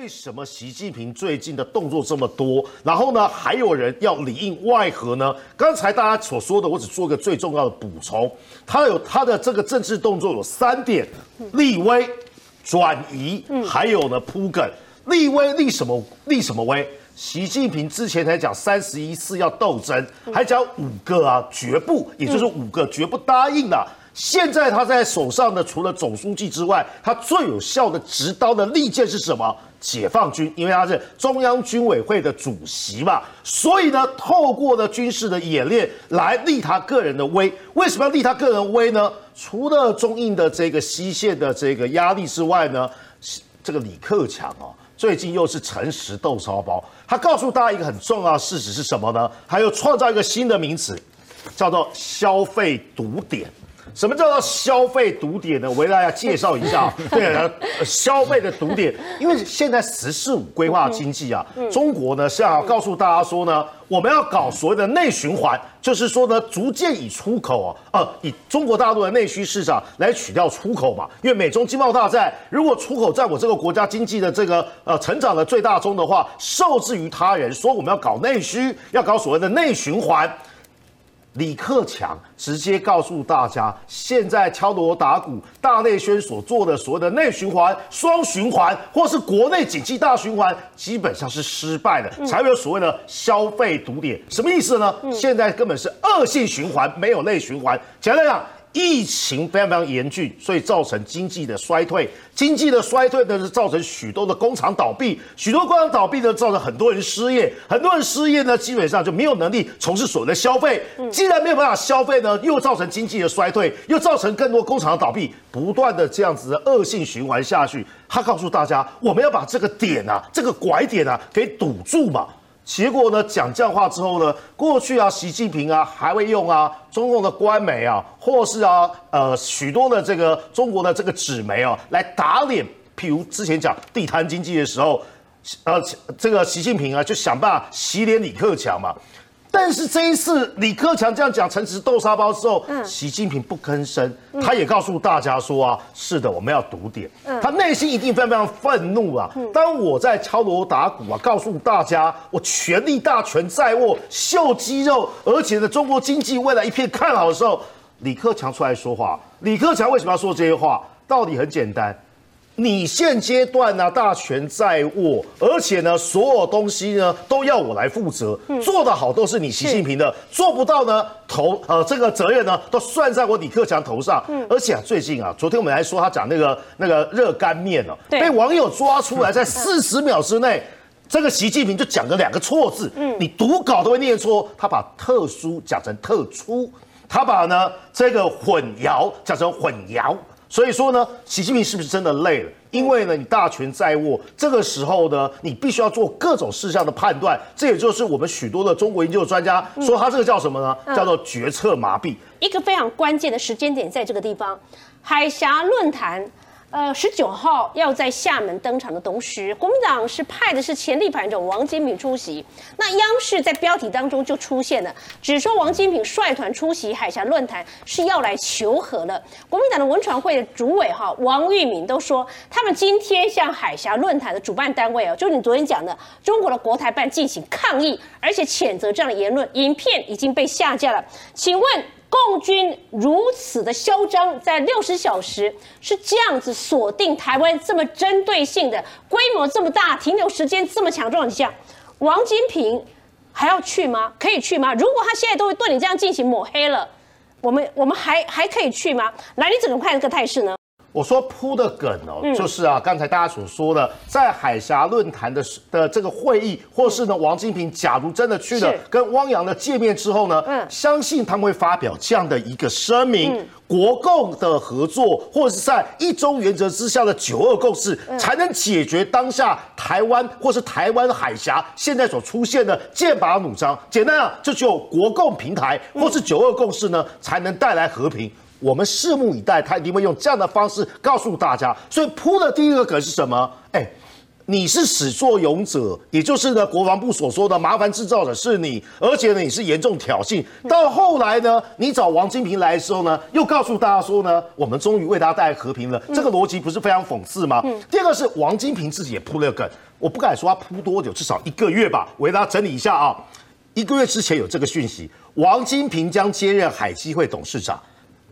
为什么习近平最近的动作这么多？然后呢，还有人要里应外合呢？刚才大家所说的，我只做个最重要的补充。他有他的这个政治动作有三点：立威、转移，还有呢铺梗。立威立什么？立什么威？习近平之前才讲三十一次要斗争，还讲五个啊绝不，也就是五个绝不答应的。现在他在手上的，除了总书记之外，他最有效的执刀的利剑是什么？解放军，因为他是中央军委会的主席嘛，所以呢，透过了军事的演练来立他个人的威。为什么要立他个人威呢？除了中印的这个西线的这个压力之外呢，这个李克强啊，最近又是诚实豆沙包。他告诉大家一个很重要的事实是什么呢？他又创造一个新的名词，叫做消费堵点。什么叫做消费堵点呢？我为大家介绍一下。对，消费的堵点，因为现在“十四五”规划经济啊，中国呢是要告诉大家说呢，我们要搞所谓的内循环，就是说呢，逐渐以出口啊，呃，以中国大陆的内需市场来取掉出口嘛。因为美中经贸大战，如果出口在我这个国家经济的这个呃成长的最大中的话，受制于他人，说我们要搞内需，要搞所谓的内循环。李克强直接告诉大家，现在敲锣打鼓、大内宣所做的所谓的内循环、双循环，或是国内经济大循环，基本上是失败的，才会有所谓的消费堵点。什么意思呢？现在根本是恶性循环，没有内循环。简单讲。疫情非常非常严峻，所以造成经济的衰退。经济的衰退呢，是造成许多的工厂倒闭，许多工厂倒闭呢，造成很多人失业。很多人失业呢，基本上就没有能力从事所谓的消费。既然没有办法消费呢，又造成经济的衰退，又造成更多工厂的倒闭，不断的这样子的恶性循环下去。他告诉大家，我们要把这个点啊，这个拐点啊，给堵住嘛。结果呢？讲这样话之后呢？过去啊，习近平啊，还会用啊，中共的官媒啊，或是啊，呃，许多的这个中国的这个纸媒啊，来打脸。譬如之前讲地摊经济的时候，呃，这个习近平啊，就想办法洗脸李克强嘛。但是这一次李克强这样讲陈词豆沙包之后，习近平不吭声，他也告诉大家说啊，是的，我们要堵点，他内心一定非常非常愤怒啊。当我在敲锣打鼓啊，告诉大家我权力大权在握，秀肌肉，而且呢，中国经济未来一片看好的时候，李克强出来说话。李克强为什么要说这些话？道理很简单。你现阶段呢，大权在握，而且呢，所有东西呢都要我来负责，做得好都是你习近平的，做不到呢，头呃这个责任呢都算在我李克强头上。嗯，而且啊，最近啊，昨天我们还说他讲那个那个热干面哦，被网友抓出来，在四十秒之内，这个习近平就讲了两个错字，嗯，你读稿都会念错，他把特殊讲成特殊，他把呢这个混淆讲成混淆。所以说呢，习近平是不是真的累了？因为呢，你大权在握，这个时候呢，你必须要做各种事项的判断。这也就是我们许多的中国研究专家说，他这个叫什么呢？叫做决策麻痹。一个非常关键的时间点，在这个地方，海峡论坛。呃，十九号要在厦门登场的同时，国民党是派的是前立法院长王金平出席。那央视在标题当中就出现了，只说王金平率团出席海峡论坛是要来求和了。国民党的文传会的主委哈王玉敏都说，他们今天向海峡论坛的主办单位哦，就你昨天讲的中国的国台办进行抗议，而且谴责这样的言论，影片已经被下架了。请问？共军如此的嚣张，在六十小时是这样子锁定台湾这么针对性的规模这么大，停留时间这么强壮你像，王金平还要去吗？可以去吗？如果他现在都会对你这样进行抹黑了，我们我们还还可以去吗？来，你怎么看这个态势呢？我说铺的梗哦，就是啊，刚才大家所说的，在海峡论坛的的这个会议，或是呢，王金平假如真的去了跟汪洋的见面之后呢，嗯，相信他们会发表这样的一个声明：国共的合作，或者是在一中原则之下的九二共识，才能解决当下台湾或是台湾海峡现在所出现的剑拔弩张。简单啊，就只有国共平台或是九二共识呢，才能带来和平。我们拭目以待，他一定会用这样的方式告诉大家。所以铺的第一个梗是什么？哎，你是始作俑者，也就是呢国防部所说的麻烦制造者是你，而且呢你是严重挑衅。到后来呢，你找王金平来的时候呢，又告诉大家说呢，我们终于为大家带来和平了。这个逻辑不是非常讽刺吗？第二个是王金平自己也铺了个梗，我不敢说他铺多久，至少一个月吧。我给大家整理一下啊，一个月之前有这个讯息，王金平将接任海基会董事长。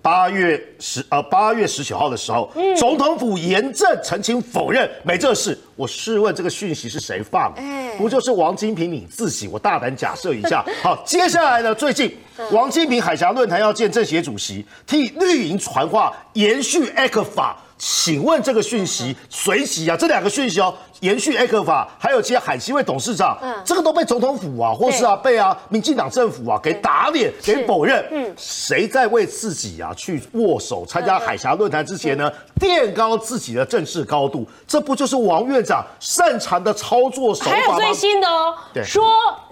八月十呃八月十九号的时候，总统府严正澄清否认没这事。我试问这个讯息是谁放？不就是王金平你自己？我大胆假设一下。好，接下来呢？最近王金平海峡论坛要见政协主席，替绿营传话，延续艾克法。请问这个讯息随即啊，这两个讯息哦，延续 A 克法，还有接海基会董事长，嗯，这个都被总统府啊，或是啊被啊民进党政府啊给打脸，给否认。嗯，谁在为自己啊去握手参加海峡论坛之前呢，垫高自己的政治高度？这不就是王院长擅长的操作手法吗？还有最新的哦，说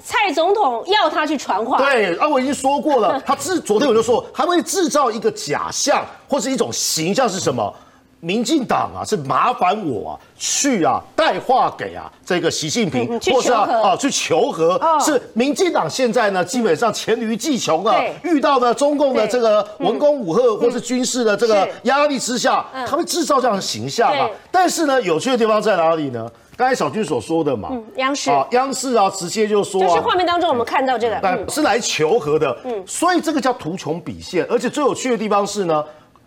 蔡总统要他去传话。对啊，我已经说过了，他制昨天我就说，他会制造一个假象或是一种形象是什么？民进党啊，是麻烦我啊去啊带话给啊这个习近平，或是啊啊去求和。是民进党现在呢，基本上黔驴技穷啊，遇到呢中共的这个文攻武赫或是军事的这个压力之下，他会制造这样的形象啊。但是呢，有趣的地方在哪里呢？刚才小军所说的嘛，央视。啊，央视啊，直接就说，就是画面当中我们看到这个，是来求和的。嗯，所以这个叫图穷匕现，而且最有趣的地方是呢。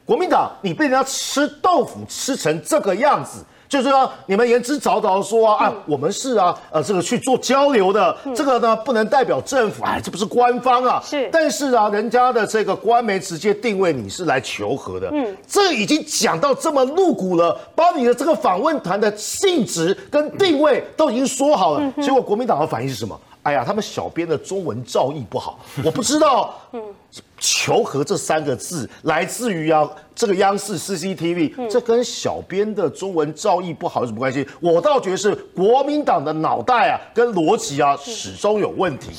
国民党，你被人家吃豆腐吃成这个样子，就是说你们言之凿凿说啊，我们是啊，呃，这个去做交流的，这个呢不能代表政府，哎，这不是官方啊。是，但是啊，人家的这个官媒直接定位你是来求和的，嗯，这已经讲到这么露骨了，把你的这个访问团的性质跟定位都已经说好了，结果国民党的反应是什么？哎呀，他们小编的中文造诣不好，我不知道。嗯，求和这三个字来自于啊这个央视 CCTV，这跟小编的中文造诣不好有什么关系？我倒觉得是国民党的脑袋啊跟逻辑啊始终有问题。